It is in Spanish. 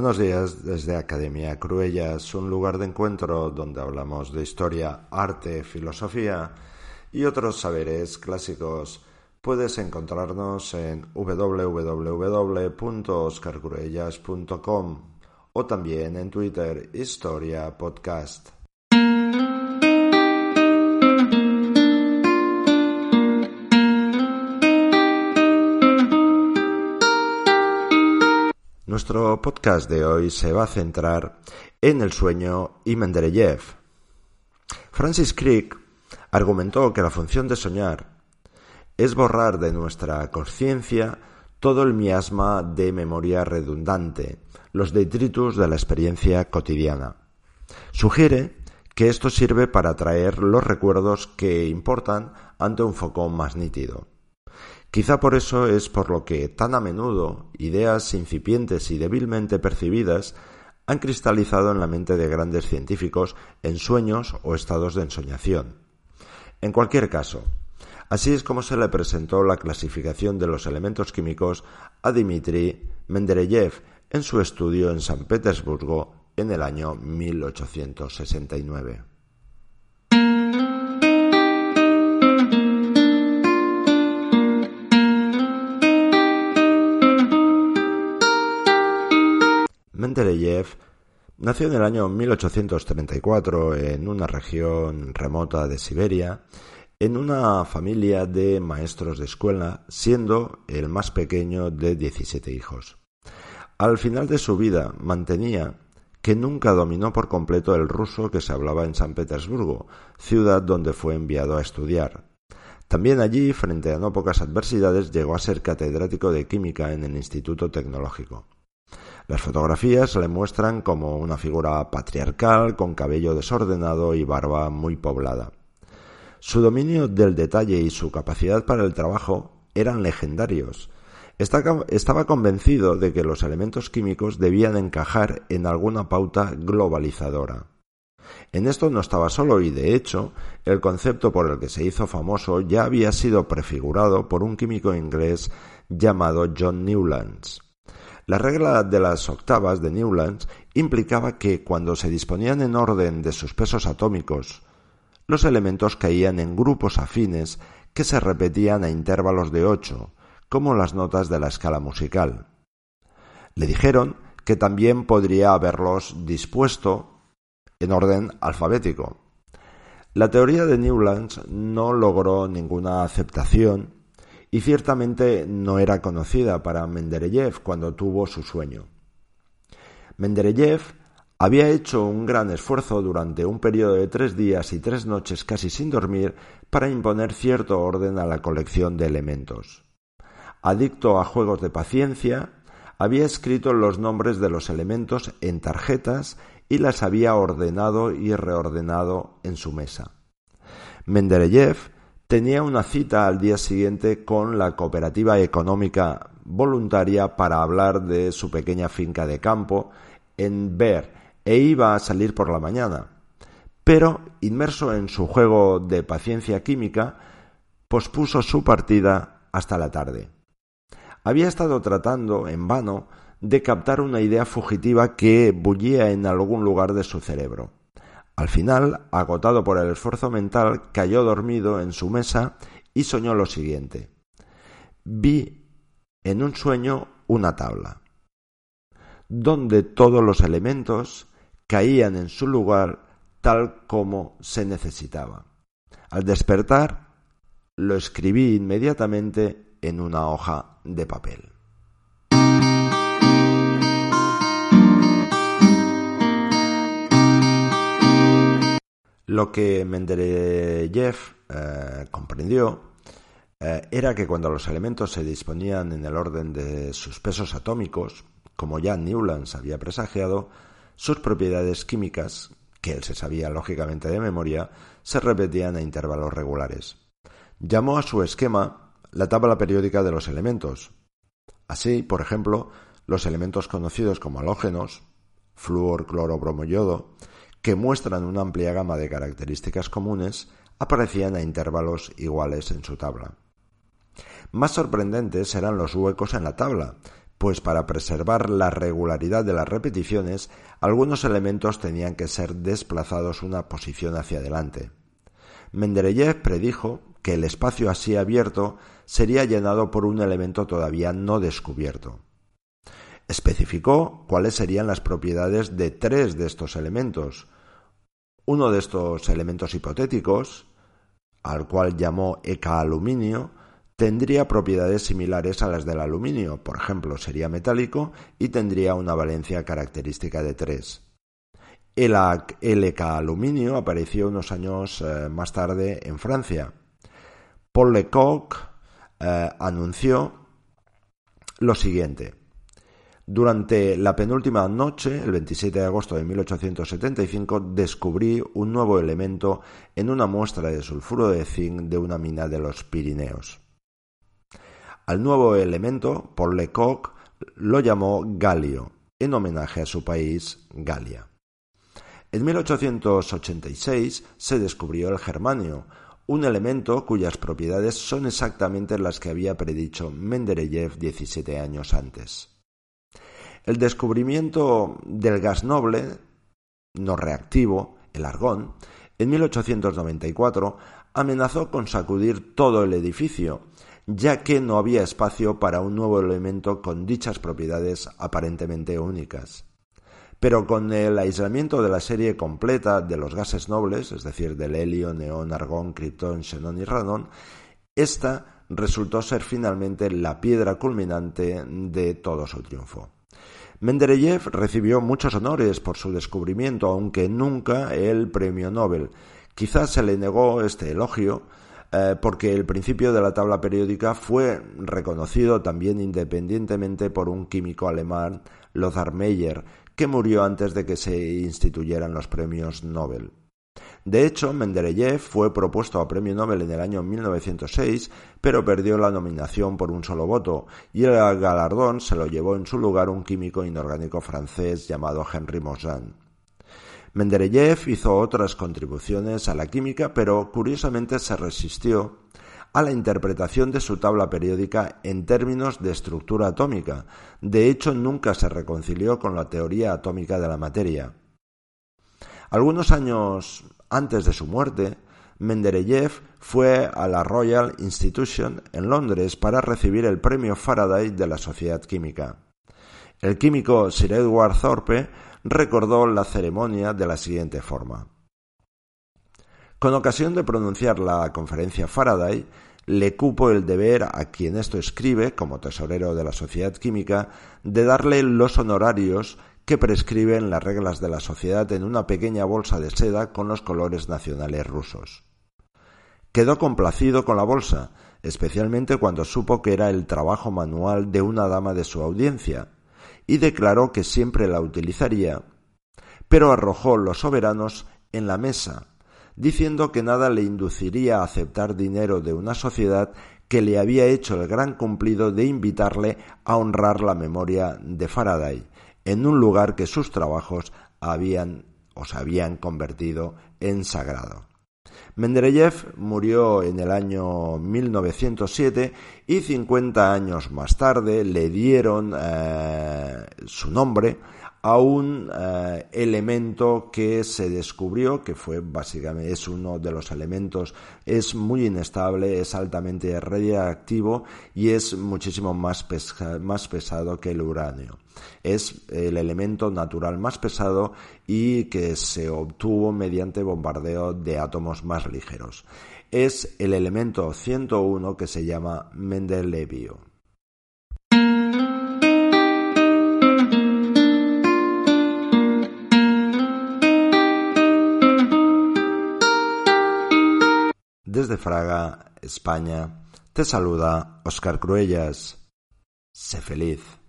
Buenos días desde Academia Cruellas, un lugar de encuentro donde hablamos de historia, arte, filosofía y otros saberes clásicos. Puedes encontrarnos en www.oscarcruellas.com o también en Twitter Historia Podcast. Nuestro podcast de hoy se va a centrar en el sueño y Mendeleev. Francis Crick argumentó que la función de soñar es borrar de nuestra conciencia todo el miasma de memoria redundante, los detritus de la experiencia cotidiana. Sugiere que esto sirve para atraer los recuerdos que importan ante un foco más nítido. Quizá por eso es por lo que tan a menudo ideas incipientes y débilmente percibidas han cristalizado en la mente de grandes científicos en sueños o estados de ensoñación. En cualquier caso, así es como se le presentó la clasificación de los elementos químicos a Dmitri Mendeleev en su estudio en San Petersburgo en el año 1869. Mendeleev nació en el año 1834 en una región remota de Siberia, en una familia de maestros de escuela, siendo el más pequeño de 17 hijos. Al final de su vida mantenía que nunca dominó por completo el ruso que se hablaba en San Petersburgo, ciudad donde fue enviado a estudiar. También allí, frente a no pocas adversidades, llegó a ser catedrático de química en el Instituto Tecnológico. Las fotografías le muestran como una figura patriarcal con cabello desordenado y barba muy poblada. Su dominio del detalle y su capacidad para el trabajo eran legendarios. Estaba convencido de que los elementos químicos debían encajar en alguna pauta globalizadora. En esto no estaba solo y, de hecho, el concepto por el que se hizo famoso ya había sido prefigurado por un químico inglés llamado John Newlands. La regla de las octavas de Newlands implicaba que cuando se disponían en orden de sus pesos atómicos, los elementos caían en grupos afines que se repetían a intervalos de ocho, como las notas de la escala musical. Le dijeron que también podría haberlos dispuesto en orden alfabético. La teoría de Newlands no logró ninguna aceptación y ciertamente no era conocida para Mendeleev cuando tuvo su sueño. Mendeleev había hecho un gran esfuerzo durante un periodo de tres días y tres noches casi sin dormir para imponer cierto orden a la colección de elementos. Adicto a juegos de paciencia, había escrito los nombres de los elementos en tarjetas y las había ordenado y reordenado en su mesa. Mendeleev tenía una cita al día siguiente con la cooperativa económica voluntaria para hablar de su pequeña finca de campo en Ver e iba a salir por la mañana. Pero, inmerso en su juego de paciencia química, pospuso su partida hasta la tarde. Había estado tratando, en vano, de captar una idea fugitiva que bullía en algún lugar de su cerebro. Al final, agotado por el esfuerzo mental, cayó dormido en su mesa y soñó lo siguiente. Vi en un sueño una tabla, donde todos los elementos caían en su lugar tal como se necesitaba. Al despertar, lo escribí inmediatamente en una hoja de papel. Lo que Mendeleev eh, comprendió eh, era que cuando los elementos se disponían en el orden de sus pesos atómicos, como ya Newlands había presagiado, sus propiedades químicas, que él se sabía lógicamente de memoria, se repetían a intervalos regulares. Llamó a su esquema la tabla periódica de los elementos. Así, por ejemplo, los elementos conocidos como halógenos, flúor, cloro, bromo, yodo, que muestran una amplia gama de características comunes, aparecían a intervalos iguales en su tabla. Más sorprendentes eran los huecos en la tabla, pues para preservar la regularidad de las repeticiones, algunos elementos tenían que ser desplazados una posición hacia adelante. Mendeleev predijo que el espacio así abierto sería llenado por un elemento todavía no descubierto. Especificó cuáles serían las propiedades de tres de estos elementos. Uno de estos elementos hipotéticos, al cual llamó ECA aluminio, tendría propiedades similares a las del aluminio, por ejemplo, sería metálico y tendría una valencia característica de 3. El LK apareció unos años eh, más tarde en Francia. Paul Lecoq eh, anunció lo siguiente. Durante la penúltima noche, el 27 de agosto de 1875, descubrí un nuevo elemento en una muestra de sulfuro de zinc de una mina de los Pirineos. Al nuevo elemento, Paul Lecoq lo llamó galio, en homenaje a su país, Galia. En 1886 se descubrió el germanio, un elemento cuyas propiedades son exactamente las que había predicho Mendeleev 17 años antes. El descubrimiento del gas noble, no reactivo, el argón, en 1894 amenazó con sacudir todo el edificio ya que no había espacio para un nuevo elemento con dichas propiedades aparentemente únicas. Pero con el aislamiento de la serie completa de los gases nobles, es decir, del helio, neón, argón, criptón, xenón y radón, esta resultó ser finalmente la piedra culminante de todo su triunfo. Mendeleev recibió muchos honores por su descubrimiento, aunque nunca el premio Nobel. Quizás se le negó este elogio eh, porque el principio de la tabla periódica fue reconocido también independientemente por un químico alemán, Lothar Meyer, que murió antes de que se instituyeran los premios Nobel. De hecho, Mendeleev fue propuesto a premio Nobel en el año 1906, pero perdió la nominación por un solo voto, y el galardón se lo llevó en su lugar un químico inorgánico francés llamado Henri Mosin. Mendeleev hizo otras contribuciones a la química, pero curiosamente se resistió a la interpretación de su tabla periódica en términos de estructura atómica. De hecho, nunca se reconcilió con la teoría atómica de la materia. Algunos años antes de su muerte, Mendeleev fue a la Royal Institution en Londres para recibir el premio Faraday de la Sociedad Química. El químico Sir Edward Thorpe recordó la ceremonia de la siguiente forma. Con ocasión de pronunciar la conferencia Faraday, le cupo el deber a quien esto escribe, como tesorero de la Sociedad Química, de darle los honorarios que prescriben las reglas de la sociedad en una pequeña bolsa de seda con los colores nacionales rusos. Quedó complacido con la bolsa, especialmente cuando supo que era el trabajo manual de una dama de su audiencia, y declaró que siempre la utilizaría, pero arrojó los soberanos en la mesa, diciendo que nada le induciría a aceptar dinero de una sociedad que le había hecho el gran cumplido de invitarle a honrar la memoria de Faraday, en un lugar que sus trabajos habían o se habían convertido en sagrado. Mendeleev murió en el año 1907 y 50 años más tarde le dieron eh, su nombre a un eh, elemento que se descubrió, que fue básicamente, es uno de los elementos, es muy inestable, es altamente radiactivo y es muchísimo más, más pesado que el uranio. Es el elemento natural más pesado y que se obtuvo mediante bombardeo de átomos más ligeros. Es el elemento 101 que se llama Mendelevio. Desde Fraga, España, te saluda Oscar Cruellas. Sé feliz.